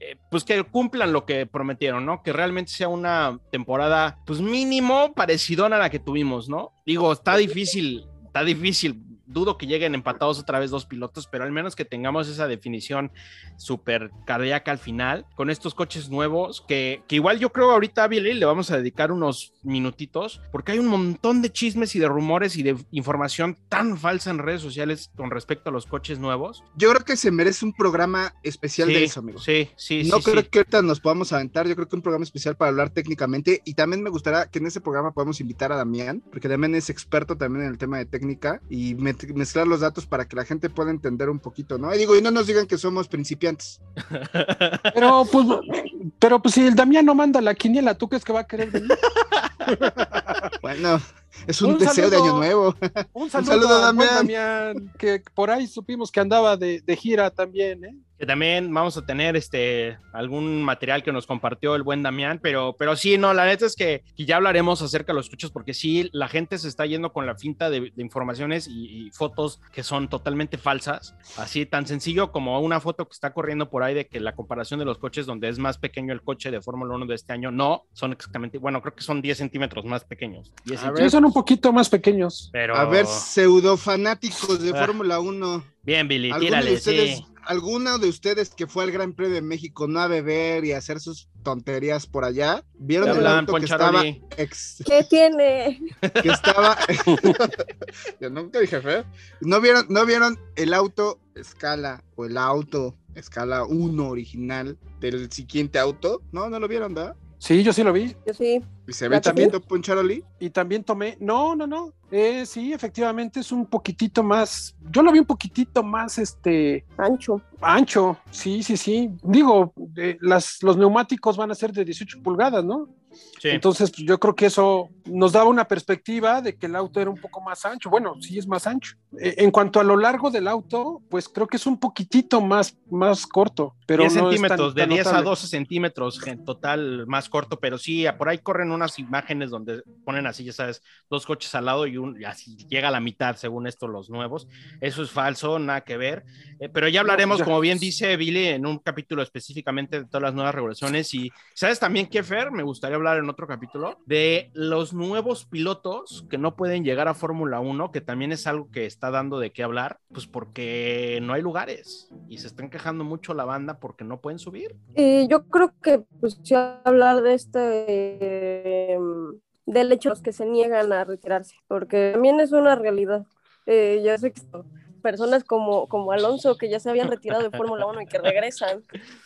eh, pues que cumplan lo que prometieron, ¿no? Que realmente sea una temporada, pues mínimo parecidona a la que tuvimos, ¿no? Digo, está difícil, está difícil. Dudo que lleguen empatados otra vez dos pilotos, pero al menos que tengamos esa definición súper cardíaca al final, con estos coches nuevos, que, que igual yo creo ahorita a Billy le vamos a dedicar unos minutitos, porque hay un montón de chismes y de rumores y de información tan falsa en redes sociales con respecto a los coches nuevos. Yo creo que se merece un programa especial sí, de eso, amigo. Sí, sí, no sí, creo sí. que ahorita nos podamos aventar, yo creo que un programa especial para hablar técnicamente y también me gustaría que en ese programa podamos invitar a Damián, porque Damián es experto también en el tema de técnica y met- mezclar los datos para que la gente pueda entender un poquito, ¿no? Y digo, y no nos digan que somos principiantes. [LAUGHS] Pero pues, pero pues si el Damián no manda la quiniela, ¿tú crees que va a querer venir? [LAUGHS] Bueno, es un, Un deseo de año nuevo. Un saludo, saludo, a. Damián, que por ahí supimos que andaba de, de gira también, ¿eh? Que también vamos a tener este algún material que nos compartió el buen Damián, pero, pero sí, no, la neta es que, que ya hablaremos acerca de los coches, porque sí, la gente se está yendo con la finta de, de informaciones y, y fotos que son totalmente falsas. Así tan sencillo como una foto que está corriendo por ahí de que la comparación de los coches, donde es más pequeño el coche de Fórmula 1 de este año, no, son exactamente, bueno, creo que son 10 centímetros más pequeños. 10 A Sí, centímetros, son un poquito más pequeños. pero A ver, pseudo fanáticos de Ah. Fórmula 1. Bien, Billy, ¿Alguno de tírale, ustedes, sí. alguno de ustedes que fue al Gran Premio de México no a beber y a hacer sus tonterías por allá? ¿Vieron el auto que estaba ex- ¿Qué tiene? [LAUGHS] que estaba [LAUGHS] Yo nunca dije feo. ¿No vieron, ¿No vieron el auto escala o el auto escala 1 original del siguiente auto? No, no lo vieron, ¿verdad? Sí, yo sí lo vi. Yo sí. Y se ve ¿Ya también? Poncharoli. Y también tomé, no, no, no. Eh, sí, efectivamente es un poquitito más, yo lo vi un poquitito más, este, Ancho. ancho. Sí, sí, sí. Digo, eh, las, los neumáticos van a ser de 18 pulgadas, ¿no? Sí. Entonces, pues, yo creo que eso nos daba una perspectiva de que el auto era un poco más ancho. Bueno, sí es más ancho. Eh, en cuanto a lo largo del auto, pues creo que es un poquitito más, más corto. Pero 10 no es tan- centímetros, de tan 10 a notable. 12 centímetros en total más corto, pero sí, por ahí corren unas imágenes donde ponen así, ya sabes, dos coches al lado y, un, y así llega a la mitad, según esto, los nuevos. Eso es falso, nada que ver. Eh, pero ya hablaremos, ya. como bien dice Billy, en un capítulo específicamente de todas las nuevas regulaciones. Y sabes también que, Fer, me gustaría hablar en otro capítulo de los nuevos pilotos que no pueden llegar a Fórmula 1, que también es algo que está dando de qué hablar, pues porque no hay lugares y se están quejando mucho la banda porque no pueden subir. Y yo creo que, pues, sí, hablar de este. del hecho de los que se niegan a retirarse, porque también es una realidad. Eh, ya sé que personas como, como Alonso, que ya se habían retirado de Fórmula 1 y que regresan,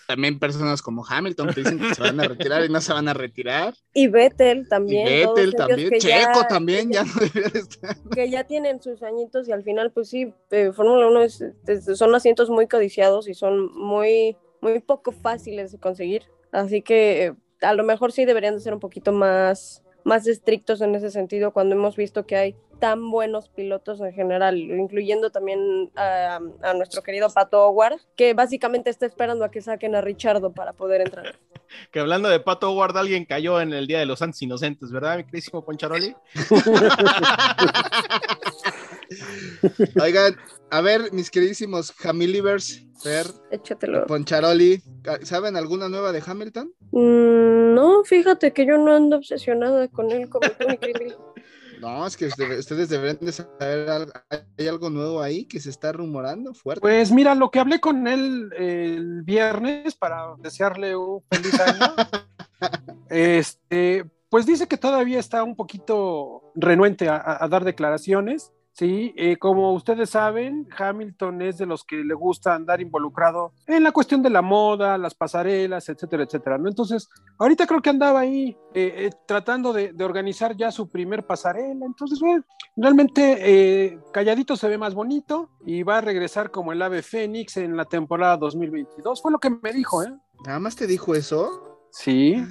También personas como Hamilton que dicen que se van a retirar y no se van a retirar. y Vettel Y también. todos Vettel también. Checo ya- también ya no debería de estar. que ya tienen sus añitos y al final, pues sí, eh, Fórmula 1 es, es- son asientos muy codiciados y son muy, muy poco fáciles de conseguir. Así que eh, a lo mejor sí deberían de ser un poquito más, más estrictos en ese sentido cuando hemos visto que hay tan buenos pilotos en general, incluyendo también a, a nuestro querido Pato Howard, que básicamente está esperando a que saquen a Richardo para poder entrar. [LAUGHS] Que hablando de Pato Howard, alguien cayó en el Día de los Santos Inocentes, ¿verdad, mi queridísimo Poncharoli? [LAUGHS] Oigan, a ver, mis queridísimos Hamilivers, Fer, Échatelo. Poncharoli, ¿saben alguna nueva de Hamilton? Mm, no, fíjate que yo no ando obsesionada con él como tú, mi querido. No, es que usted- ustedes deberían de saber, hay algo nuevo ahí que se está rumorando fuerte. Pues mira, lo que hablé con él el viernes para desearle un feliz año, [LAUGHS] este, pues dice que todavía está un poquito renuente a dar declaraciones, Sí, eh, como ustedes saben, Hamilton es de los que le gusta andar involucrado en la cuestión de la moda, las pasarelas, etcétera, etcétera, ¿no? Entonces, ahorita creo que andaba ahí eh, eh, tratando de, de organizar ya su primer pasarela. Entonces, bueno, realmente eh, calladito se ve más bonito y va a regresar como el ave fénix en la temporada 2022. Fue lo que me dijo, ¿eh? ¿Nada más te dijo eso? Sí.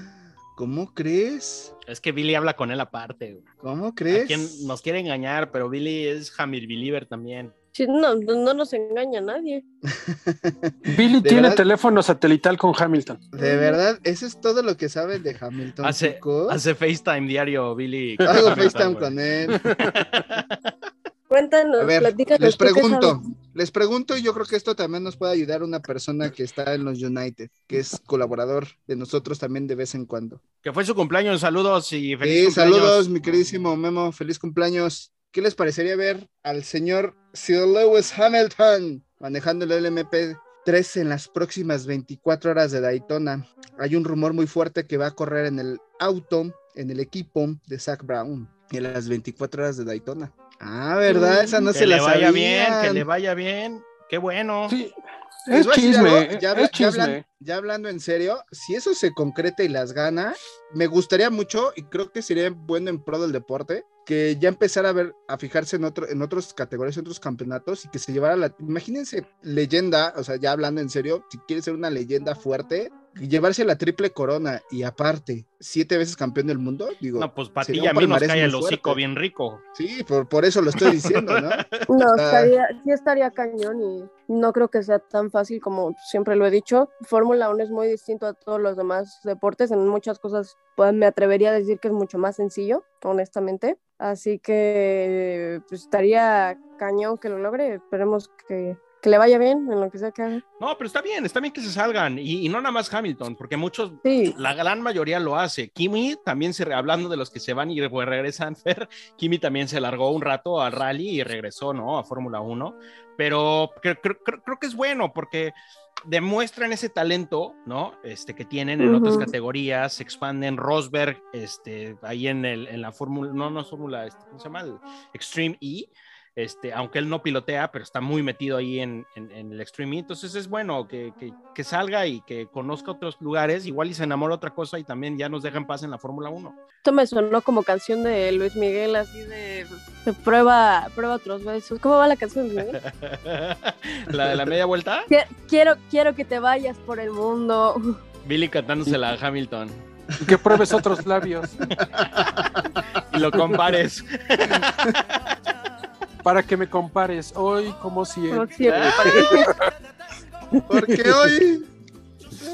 ¿Cómo crees? Es que Billy habla con él aparte. güey. ¿Cómo ¿A crees? quién nos quiere engañar? Pero Billy es Hamir Believer también. Sí, no, no, no nos engaña nadie. [LAUGHS] Billy ¿De tiene verdad? teléfono satelital con Hamilton. De verdad, eso es todo lo que saben de Hamilton. Hace, FaceTime diario, Billy. Hago FaceTime con él. [LAUGHS] Cuéntanos, A ver, platícanos. les ¿tú qué pregunto, les pregunto, y yo creo que esto también nos puede ayudar una persona que está en los United, que es colaborador de nosotros también de vez en cuando. Que fue su cumpleaños. Saludos y feliz Sí, cumpleaños. saludos, mi queridísimo Memo, feliz cumpleaños. ¿Qué les parecería ver al señor Sir Lewis Hamilton manejando el LMP3 en las próximas 24 horas de Daytona? Hay un rumor muy fuerte que va a correr en el auto, en el equipo de Zach Brown, en las 24 horas de Daytona. Ah, ¿verdad? Esa no que se le la vaya bien, que le vaya bien. Qué bueno. Sí. Es chisme, algo, ya, es ya hablan- chisme. Ya hablando en serio, si eso se concreta y las gana, me gustaría mucho y creo que sería bueno en pro del deporte que ya empezara a ver, a fijarse en otro, en otras categorías, en otros campeonatos y que se llevara la, imagínense, leyenda, o sea, ya hablando en serio, si quiere ser una leyenda fuerte, llevarse la triple corona y aparte, siete veces campeón del mundo, digo, No, pues para ti sería a mí nos cae el hocico fuerte. bien rico. sí, por, por eso lo estoy diciendo, ¿no? [LAUGHS] No, estaría, sí estaría cañón y no creo que sea tan fácil como siempre lo he dicho. Fórmula 1 es muy distinto a todos los demás deportes. En muchas cosas pues, me atrevería a decir que es mucho más sencillo, honestamente. Así que pues, estaría cañón que lo logre. Esperemos que, que le vaya bien en lo que sea que haga. No, pero está bien, está bien que se salgan. Y, y no nada más Hamilton, porque muchos, Sí, la gran mayoría lo hace. Kimi también se, hablando de los que se van y regresan, [LAUGHS] Fer, Kimi también se largó un rato al rally y regresó, ¿no? A Fórmula 1. Pero creo, creo- creo- creo que es bueno porque demuestran ese talento, ¿no? Este que tienen en otras categorías, se expanden. Rosberg, este, ahí en, el, en la Fórmula, no, no es Fórmula, este, ¿cómo se llama? El Extreme E. Este, aunque él no pilotea, pero está muy metido ahí en, en- en el Extreme E. Entonces es bueno que, que- que salga y que conozca otros lugares, igual y se enamora de otra cosa y también ya nos deja en paz en la Fórmula 1. esto me sonó como canción de Luis Miguel, así de, de prueba, prueba otros besos. ¿Cómo va la canción, Luis Miguel? [LAUGHS] la de la media vuelta, [LAUGHS] Qui- Quiero, quiero que te vayas por el mundo. [LAUGHS] Billy cantándosela a Hamilton Que pruebes otros labios y lo compares. Para que me compares hoy como si Como siempre. [LAUGHS] Porque hoy,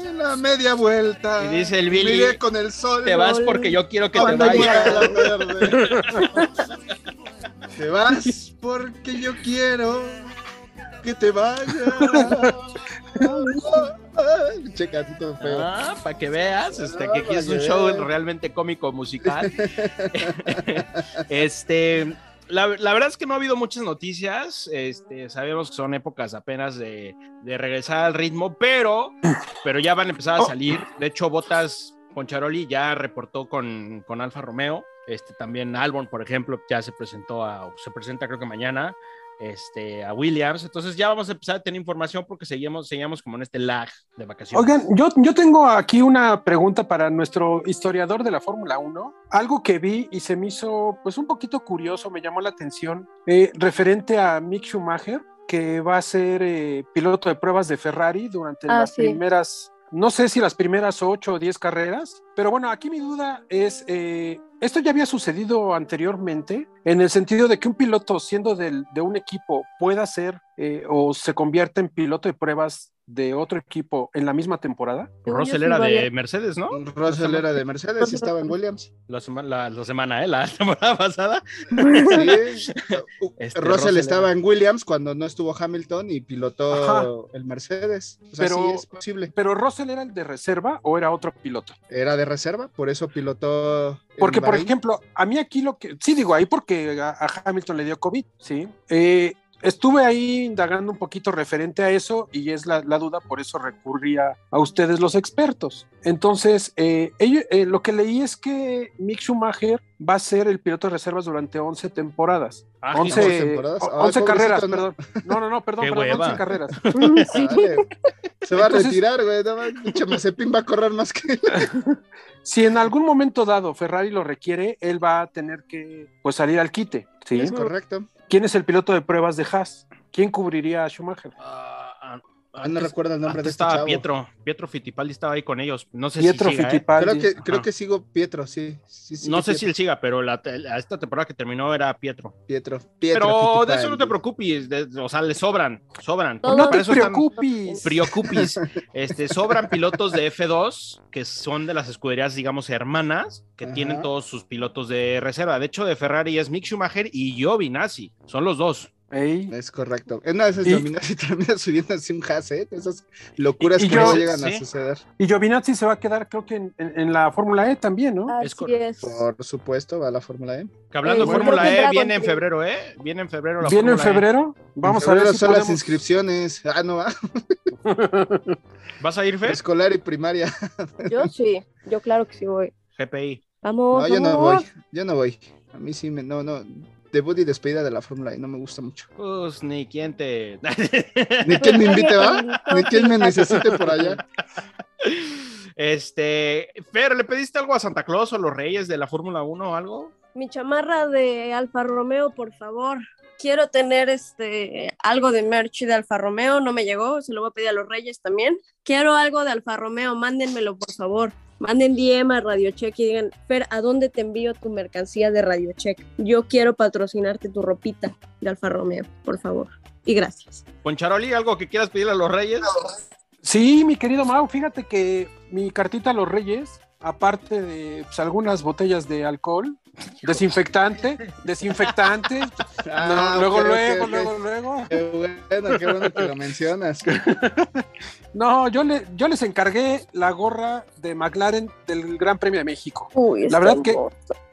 en la media vuelta, Y dice el Billy, con el sol. Te vas porque yo quiero que te vayas. [LAUGHS] Te vas porque yo quiero que te vayas. [LAUGHS] Checa, todo feo. Ah, para que veas, este, Ah, que aquí es un show realmente cómico musical. este, la, la verdad es que no ha habido muchas noticias. Este, sabemos que son épocas apenas de, de regresar al ritmo, pero, pero ya van a empezar a Oh. salir. De hecho, Botas Poncharoli ya reportó con, con Alfa Romeo. Este, también Albon, por ejemplo, ya se presentó a, se presenta creo que mañana este, a Williams. Entonces ya vamos a empezar a tener información porque seguimos, seguimos como en este lag de vacaciones. Oigan, yo, yo tengo aquí una pregunta para nuestro historiador de la Fórmula 1. Algo que vi y se me hizo pues un poquito curioso, me llamó la atención, eh, referente a Mick Schumacher, que va a ser eh, piloto de pruebas de Ferrari durante Ah, las sí. primeras, no sé si las primeras ocho o diez carreras, pero bueno, aquí mi duda es, eh, esto ya había sucedido anteriormente, en el sentido de que un piloto siendo del- de un equipo pueda ser eh, o se convierta en piloto de pruebas de otro equipo en la misma temporada. Russell era de. Mercedes, ¿no? Russell era de Mercedes y estaba en Williams. La, sema- la- la semana, ¿eh? La [LAUGHS] temporada pasada. Sí. [LAUGHS] Este, Russell Russell estaba era- en Williams cuando no estuvo Hamilton y pilotó Ajá. el Mercedes. O sea, Pero- sí es posible. Pero Russell era el de reserva o era otro piloto? Era de reserva, por eso pilotó. Porque, por ejemplo, a mí aquí lo que, sí digo ahí porque a, a Hamilton le dio COVID, ¿sí? Eh, estuve ahí indagando un poquito referente a eso y es la, la duda, por eso recurría a ustedes los expertos. Entonces, eh, ello- eh, lo que leí es que Mick Schumacher va a ser el piloto de reservas durante 11 temporadas. Ah, 11, ¿once temporadas? o- Ay, 11 carreras, ¿no? perdón. No, no, no, perdón, perdón, hueva. 11 carreras. [LAUGHS] Sí. Dale. Se va Entonces- a retirar, güey. No, Mazepin va a correr más que. [LAUGHS] Si en algún momento dado Ferrari lo requiere, él va a tener que pues salir al quite. ¿Sí? Es correcto. ¿Quién es el piloto de pruebas de Haas? ¿Quién cubriría a Schumacher? Ah, ah, Ah, no recuerdo el nombre de este estaba chavo. Pietro. Pietro Fittipaldi estaba ahí con ellos. No sé Pietro si siga, ¿eh? Fittipaldi. Creo que, creo Ajá. que sigo Pietro, sí. sí, sí, No sé si él siga, pero la, la- esta temporada que terminó era Pietro. Pietro. Pietro pero de eso no te preocupes. de- o sea, le sobran, sobran. No Para te preocupes. Preocupis. [LAUGHS] Este, sobran pilotos de F2 que son de las escuderías, digamos, hermanas, que Ajá. tienen todos sus pilotos de reserva. De hecho, de Ferrari es Mick Schumacher y Giovinazzi. Son los dos. Ey. Es correcto. En una de esas termina subiendo así un Haas, ¿eh? Esas locuras Y- y que yo- no llegan sí. a suceder. Y Giovinazzi se va a quedar, creo que en, en- en la Fórmula E también, ¿no? Así Es correcto. Por supuesto, va a la Fórmula E. Que hablando de Fórmula E, viene en febrero, ¿eh? Viene en febrero la ¿Viene en E. febrero? Vamos En a ver febrero si son las inscripciones. Ah, no va. [LAUGHS] ¿Vas a ir, Fer? Escolar y primaria. Yo [LAUGHS] sí, yo claro que sí voy. GPI. Vamos, No, yo no vamos. voy. Yo no voy. A mí sí me. No, no. Debut y despedida de la Fórmula E no me gusta mucho. Pues ni quién te. Ni quien me invite, ¿va? Ni quien me necesite por allá. Este, Fer, ¿le pediste algo a Santa Claus o los Reyes de la Fórmula 1 o algo? Mi chamarra de Alfa Romeo, por favor. Quiero tener este algo de merch de Alfa Romeo, no me llegó, se lo voy a pedir a los Reyes también. Quiero algo de Alfa Romeo, mándenmelo por favor. Manden DM a Radio Check y digan, Fer, ¿a dónde te envío tu mercancía de Radio Check? Yo quiero patrocinarte tu ropita de Alfa Romeo, por favor. Y gracias. Poncharoli, ¿algo que quieras pedirle a los Reyes? Sí, mi querido Mau, fíjate que mi cartita a los Reyes, aparte de pues, algunas botellas de alcohol, [LAUGHS] desinfectante, desinfectante, [LAUGHS] Ah, no, luego, luego, luego, luego. Qué bueno, qué bueno que lo mencionas. [LAUGHS] No, yo, le, yo les encargué la gorra de McLaren del Gran Premio de México. Uy, La verdad que-.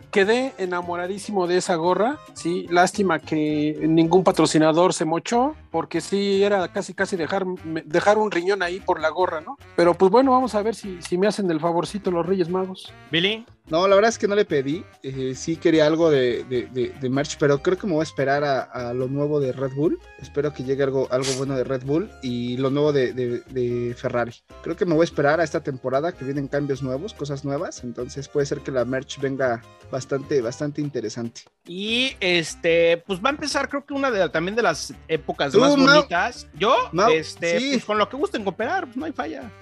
Quedé enamoradísimo de esa gorra, sí, lástima que ningún patrocinador se mochó, porque sí era casi casi dejar, dejar un riñón ahí por la gorra, ¿no? Pero pues bueno, vamos a ver si, si me hacen el favorcito los Reyes Magos. Billy, No, la verdad es que no le pedí. eh, sí quería algo de, de, de- de merch, pero creo que me voy a esperar a, a lo nuevo de Red Bull. Espero que llegue algo, algo bueno de Red Bull y lo nuevo de, de- de Ferrari. Creo que me voy a esperar a esta temporada que vienen cambios nuevos, cosas nuevas. Entonces puede ser que la merch venga bastante, bastante interesante. y este, pues va a empezar, creo que una de también de las épocas Tú, más Mau. bonitas. Yo, Mau, este, sí. pues con lo que gusten cooperar, no hay falla. [LAUGHS]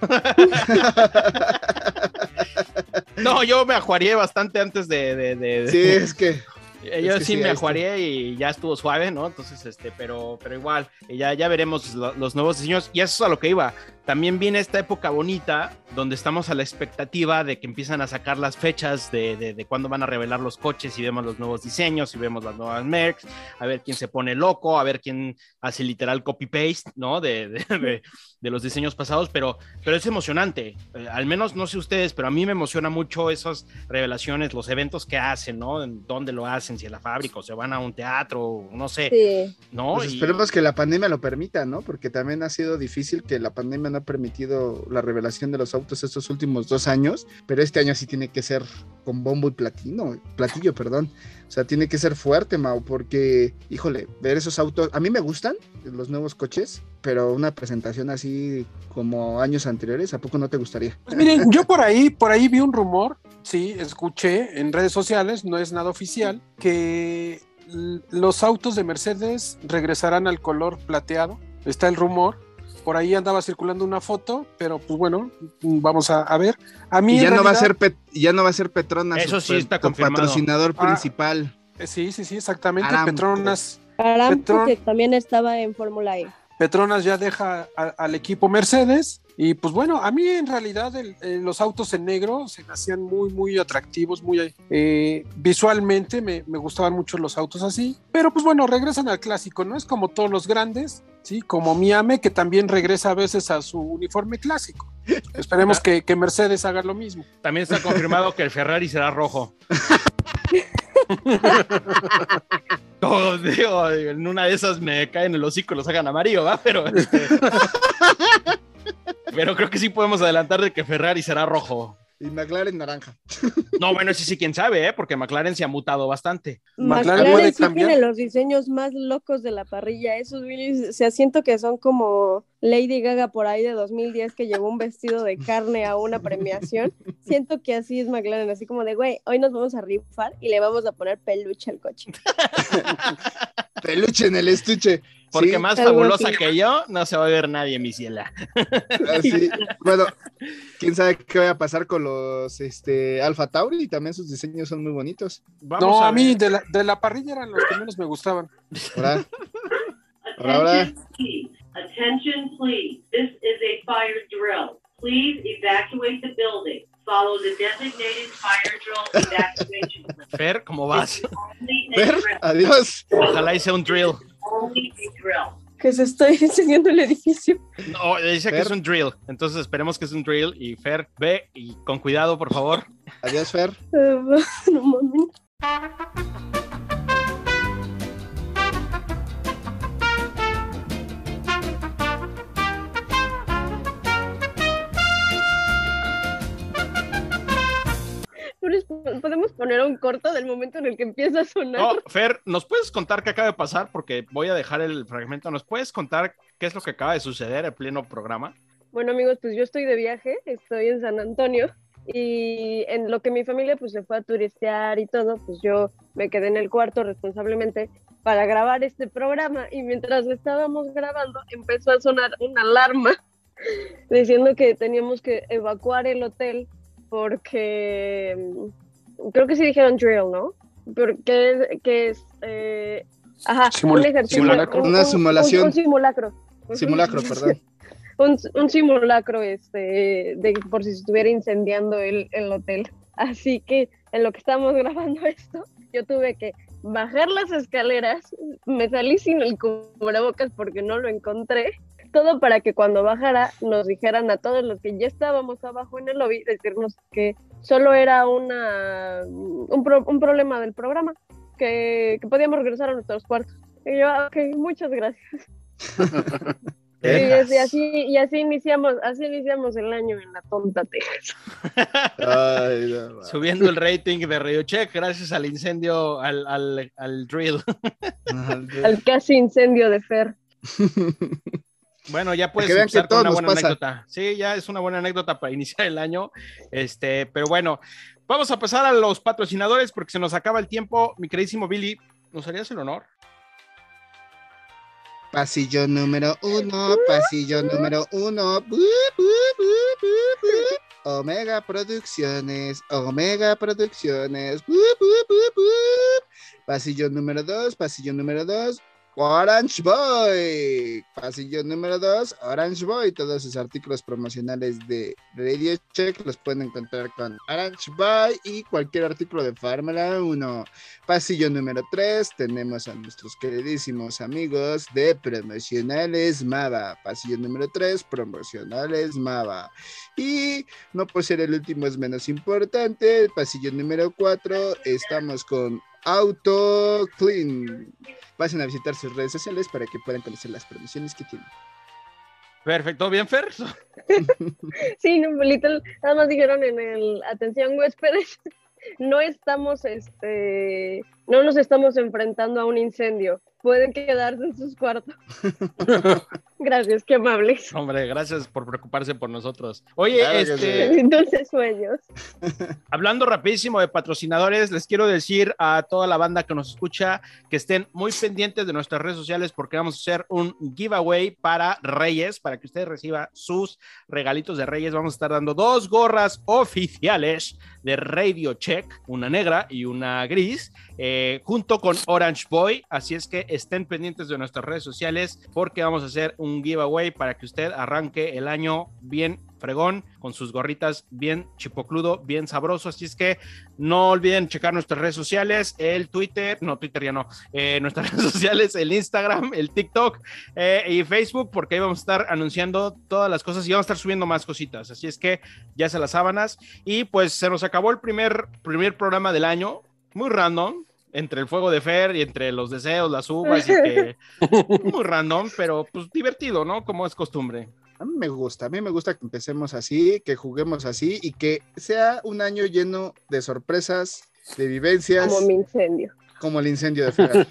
No, yo me ajuaría bastante antes de. de- de- de- sí, es que Yo Es que sí sí, me ajuaré y ya estuvo suave, ¿no? Entonces, este, pero, pero igual, eh, ya, ya veremos lo- los nuevos diseños. Y eso es a lo que iba. También viene esta época bonita donde estamos a la expectativa de que empiezan a sacar las fechas de, de, de cuándo van a revelar los coches y vemos los nuevos diseños y vemos las nuevas mercs, a ver quién se pone loco, a ver quién hace literal copy-paste, ¿no? De, de, de- los diseños pasados, pero, pero es emocionante. Eh, al menos, no sé ustedes, pero a mí me emociona mucho esas revelaciones, los eventos que hacen, ¿no? En dónde lo hacen, si en la fábrica o se van a un teatro, no sé, Sí. ¿no? Pues Y- esperemos que la pandemia lo permita, ¿no? Porque también ha sido difícil que la pandemia no ha permitido la revelación de los autos estos últimos dos años, pero este año sí tiene que ser con bombo y platino, platillo, perdón. O sea, tiene que ser fuerte, Mau, porque, híjole, ver esos autos, a mí me gustan los nuevos coches, pero una presentación así como años anteriores, ¿a poco no te gustaría? Pues miren, yo por ahí, por ahí vi un rumor, sí, escuché en redes sociales, no es nada oficial, que los autos de Mercedes regresarán al color plateado. Está el rumor. Por ahí andaba circulando una foto, pero pues bueno, vamos a, a ver. A mí Y ya no va a ser Pet- ya no va a ser Petronas, Eso sí está tu confirmado. patrocinador Ah. principal. eh, Sí, sí, sí, exactamente. Aramco. Petronas, Aramco, Petron- que también estaba en Fórmula E. Petronas ya deja a- al equipo Mercedes. Y pues bueno, a mí en realidad el- eh, los autos en negro se me hacían muy, muy atractivos, muy eh, visualmente me, me gustaban mucho los autos así. Pero pues bueno, regresan al clásico, ¿no? Es como todos los grandes, ¿sí? Como Miame, que también regresa a veces a su uniforme clásico. [LAUGHS] Esperemos que, que Mercedes haga lo mismo. También está confirmado que el Ferrari será rojo. [LAUGHS] [LAUGHS] Como digo, en una de esas me caen el hocico y lo sacan amarillo, ¿va? Pero, este, [LAUGHS] pero creo que sí podemos adelantar de que Ferrari será rojo. Y McLaren naranja. No, bueno, sí, sí, quién sabe, ¿eh? Porque McLaren se ha mutado bastante. McLaren McLaren sí cambiar. tiene los diseños más locos de la parrilla. Esos Willis, o sea, siento que son como Lady Gaga por ahí de 2010 que llevó un vestido de carne a una premiación. Siento que así es McLaren, así como de, güey, hoy nos vamos a rifar y le vamos a poner peluche al coche. [LAUGHS] Peluche en el estuche. Porque Sí, más algo fabulosa así. que yo, no se va a ver nadie, mi ciela. así. Bueno, quién sabe qué vaya a pasar con los este, Alfa Tauri. También sus diseños son muy bonitos. Vamos No, a, ver. mí de la, de la parrilla eran los que menos me gustaban. Ahora, ahora, Attention, please. Attention, please. This is a fire drill. Please evacuate the building. Follow the designated fire drill evacuation. Fer, ¿cómo vas? A Fer, adiós. Ojalá hice un drill. Only a drill. Que se estoy [LAUGHS] enseñando el edificio. No, dice que es un drill. Entonces esperemos que es un drill. Y Fer, ve y con cuidado, por favor. Adiós, Fer. Eh, [LAUGHS] no mames. Pero es- Podemos poner un corto del momento en el que empieza a sonar. No, Fer, ¿nos puedes contar qué acaba de pasar? Porque voy a dejar el fragmento. ¿Nos puedes contar qué es lo que acaba de suceder en pleno programa? Bueno amigos, pues yo estoy de viaje, estoy en San Antonio y en lo que mi familia pues se fue a turistear y todo, pues yo me quedé en el cuarto responsablemente para grabar este programa y mientras estábamos grabando empezó a sonar una alarma [LAUGHS] diciendo que teníamos que evacuar el hotel porque mm, creo que sí dijeron drill, ¿no? Porque que es eh, ajá, Simul- un ejercicio, simulacro. un- Una un- simulación. un simulacro. [LAUGHS] Simulacro, perdón. [LAUGHS] un, un simulacro este, de por si estuviera incendiando el, el hotel. Así que en lo que estamos [LAUGHS] grabando esto, yo tuve que bajar las escaleras, me salí sin el cubrebocas porque no lo encontré, todo para que cuando bajara nos dijeran a todos los que ya estábamos abajo en el lobby, decirnos que solo era una, un, pro- un problema del programa, que, que podíamos regresar a nuestros cuartos. Y yo, "Ah, ok, muchas gracias. [LAUGHS] Y así, así, y así iniciamos, así iniciamos el año en la tonta Texas. Ay, no, [LAUGHS] ma. Subiendo el rating de Radio Check gracias al incendio, al, al, al drill. Al casi incendio de Fer. [LAUGHS] Bueno, ya puedes que con una buena anécdota. Sí, ya es una buena anécdota para [LAUGHS] iniciar el año. Este, pero bueno, vamos a pasar a los patrocinadores porque se nos acaba el tiempo. Mi queridísimo Billy, ¿nos harías el honor? Pasillo número uno, pasillo número uno. Omega Producciones, Omega Producciones. Pasillo número dos, pasillo número dos. Orange Boy. Pasillo número 2, Orange Boy. Todos sus artículos promocionales de Radio Check los pueden encontrar con Orange Boy y cualquier artículo de Fórmula 1. Pasillo número 3, tenemos a nuestros queridísimos amigos de Promocionales Mava. Pasillo número 3, Promocionales Mava. Y no por ser el último es menos importante, pasillo número 4, estamos con Auto Clean. Pasen a visitar sus redes sociales para que puedan conocer las promociones que tienen. Perfecto, bien, Fer. [LAUGHS] Sí, no, nada más dijeron en el atención huéspedes, [LAUGHS] no estamos, este, no nos estamos enfrentando a un incendio, pueden quedarse en sus cuartos. [LAUGHS] Gracias, qué amables. Hombre, gracias por preocuparse por nosotros. Oye, Claro este, Dulces sueños. [LAUGHS] Hablando rapidísimo de patrocinadores, les quiero decir a toda la banda que nos escucha que estén muy pendientes de nuestras redes sociales porque vamos a hacer un giveaway para Reyes, para que ustedes reciban sus regalitos de Reyes. Vamos a estar dando dos gorras [LAUGHS] oficiales de Radio Check, una negra y una gris, eh, junto con Orange Boy. Así es que estén pendientes de nuestras redes sociales porque vamos a hacer un giveaway para que usted arranque el año bien fregón, con sus gorritas bien chipocludo, bien sabroso. Así es que no olviden checar nuestras redes sociales, el Twitter, no, Twitter ya no, eh, nuestras [LAUGHS] redes sociales, el Instagram, el TikTok eh, y Facebook, porque ahí vamos a estar anunciando todas las cosas y vamos a estar subiendo más cositas. Así es que ya se las sábanas. Y pues se nos acabó el primer, primer programa del año, muy random. Entre el fuego de Fer y entre los deseos, las uvas, y que [LAUGHS] muy random, pero pues divertido, ¿no? Como es costumbre. A mí me gusta, a mí me gusta que empecemos así, que juguemos así y que sea un año lleno de sorpresas, de vivencias, Como como, mi incendio. el incendio de Fer,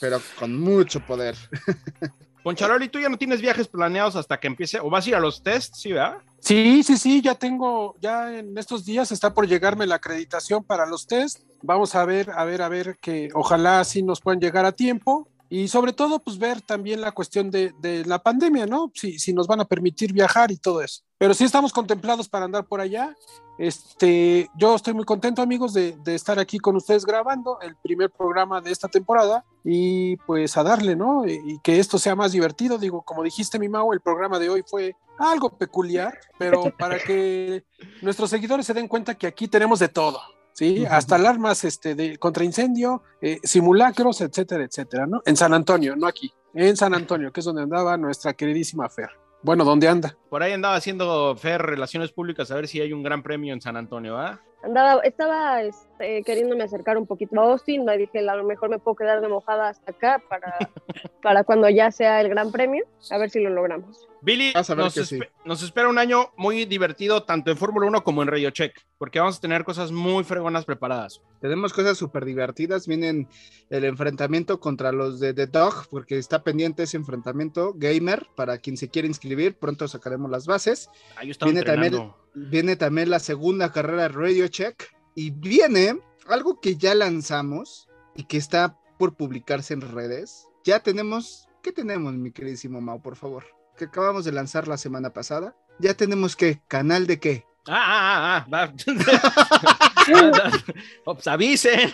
pero con mucho poder. [LAUGHS] Poncharoli, tú ya no tienes viajes planeados hasta que empiece, o vas a ir a los tests, ¿sí, verdad? Sí, sí, sí, ya tengo, ya en estos días está por llegarme la acreditación para los test. Vamos a ver, a ver, a ver que ojalá sí nos puedan llegar a tiempo. Y sobre todo, pues ver también la cuestión de, de la pandemia, ¿no? Si, si nos van a permitir viajar y todo eso. Pero sí estamos contemplados para andar por allá. Este, yo estoy muy contento, amigos, de, de estar aquí con ustedes grabando el primer programa de esta temporada y pues a darle, ¿no? Y, y que esto sea más divertido. Digo, como dijiste, mi Mau, el programa de hoy fue algo peculiar, pero para que nuestros seguidores se den cuenta que aquí tenemos de todo. ¿Sí? Hasta alarmas este, de, contra incendio, eh, simulacros, etcétera, etcétera, ¿no? En San Antonio, no aquí, en San Antonio, que es donde andaba nuestra queridísima Fer. Bueno, ¿dónde anda? Por ahí andaba haciendo Fer Relaciones Públicas a ver si hay un gran premio en San Antonio, ¿ah? Andaba, estaba este, queriéndome acercar un poquito a Austin, me dije, a lo mejor me puedo quedar de mojada hasta acá para, [LAUGHS] para cuando ya sea el gran premio, a ver si lo logramos. Billy, Vas a ver nos, que sí. nos espera un año muy divertido tanto en Fórmula 1 como en Radio Check, porque vamos a tener cosas muy fregonas preparadas. Tenemos cosas súper divertidas. Vienen el enfrentamiento contra los de The Dog, porque está pendiente ese enfrentamiento gamer. Para quien se quiere inscribir, pronto sacaremos las bases. Ahí yo estaba Viene también- entrenando. Viene también la segunda carrera de Radio Check. Y viene algo que ya lanzamos y que está por publicarse en redes. Ya tenemos. ¿Qué tenemos, mi queridísimo Mau, por favor? Que acabamos de lanzar la semana pasada. Ya tenemos que, canal de qué? Ah, ah, ah, ah. [LAUGHS] [LAUGHS] Ops, avisen.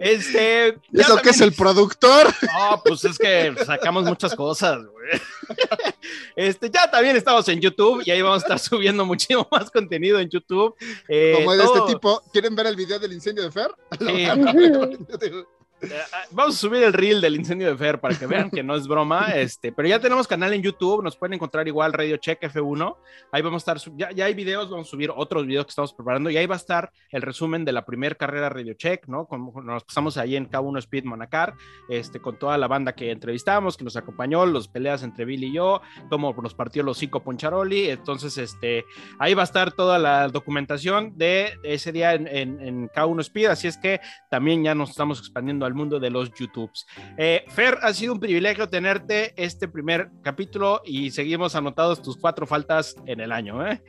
Este. ¿Eso qué es también- el productor? No, pues es que sacamos muchas cosas, güey. Este, ya también estamos en YouTube y ahí vamos a estar subiendo muchísimo más contenido en YouTube. Eh, Como de todo- este tipo. ¿Quieren ver el video del incendio de Fer? [LAUGHS] Sí. Eh, ah, Vamos a subir el reel del incendio de Fer para que vean que no es broma, [LAUGHS] este, pero ya tenemos canal en YouTube, nos pueden encontrar igual Radio Check F1, ahí vamos a estar, ya, ya hay videos, vamos a subir otros videos que estamos preparando y ahí va a estar el resumen de la primera carrera Radio Check, ¿no? Como nos pasamos ahí en K1 Speed Monacar, este, con toda la banda que entrevistamos, que nos acompañó, los peleas entre Billy y yo, cómo nos partió los cinco Poncharoli, entonces, este, ahí va a estar toda la documentación de ese día en, en- en K1 Speed, así es que también ya nos estamos expandiendo al mundo de los YouTubes. Eh, Fer, ha sido un privilegio tenerte este primer capítulo y seguimos anotados tus cuatro faltas en el año. ¿eh?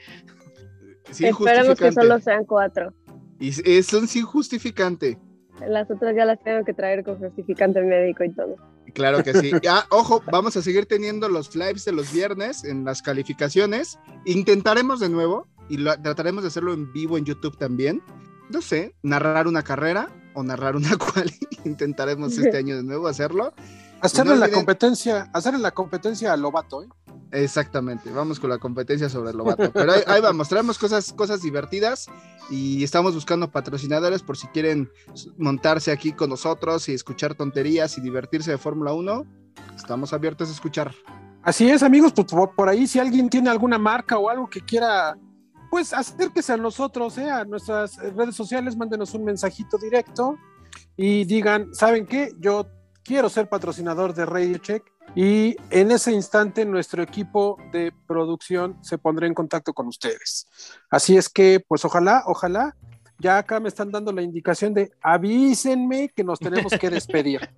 Sí, Esperemos que justificante. solo sean cuatro. Y es un sí justificante. Las otras ya las tengo que traer con justificante médico y todo. Claro que sí. [LAUGHS] Ah, ojo, vamos a seguir teniendo los lives de los viernes en las calificaciones. Intentaremos de nuevo y lo- trataremos de hacerlo en vivo en YouTube también. No sé, narrar una carrera o narrar una [LAUGHS] quali. Intentaremos este año de nuevo hacerlo. Hacerle No la olviden- competencia, hacerle la competencia a Lobato, ¿eh? Exactamente, vamos con la competencia sobre Lobato. Pero ahí, ahí vamos, traemos cosas, cosas divertidas y estamos buscando patrocinadores por si quieren montarse aquí con nosotros y escuchar tonterías y divertirse de Fórmula 1. Estamos abiertos a escuchar. Así es, amigos, pues por, por ahí si alguien tiene alguna marca o algo que quiera, pues acérquese a nosotros, ¿eh? a nuestras redes sociales, mándenos un mensajito directo y digan, ¿saben qué? Yo quiero ser patrocinador de Radio Check y en ese instante nuestro equipo de producción se pondrá en contacto con ustedes. Así es que, pues ojalá, ojalá, ya acá me están dando la indicación de avísenme que nos tenemos que despedir. [LAUGHS]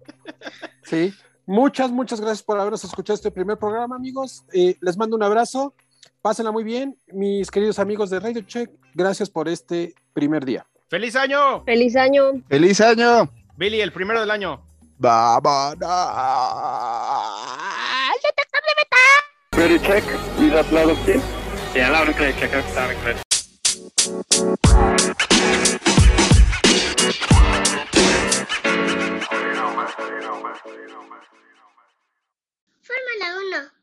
Sí. Muchas, muchas gracias por habernos escuchado este primer programa, amigos. Eh, les mando un abrazo. Pásenla muy bien. Mis queridos amigos de Radio Check, gracias por este primer día. ¡Feliz año! ¡Feliz año! ¡Feliz año! Billy, el primero del año. ¡Vámonos! Check. Yeah, loud and clear. Check out loud and clear. Fórmula 1.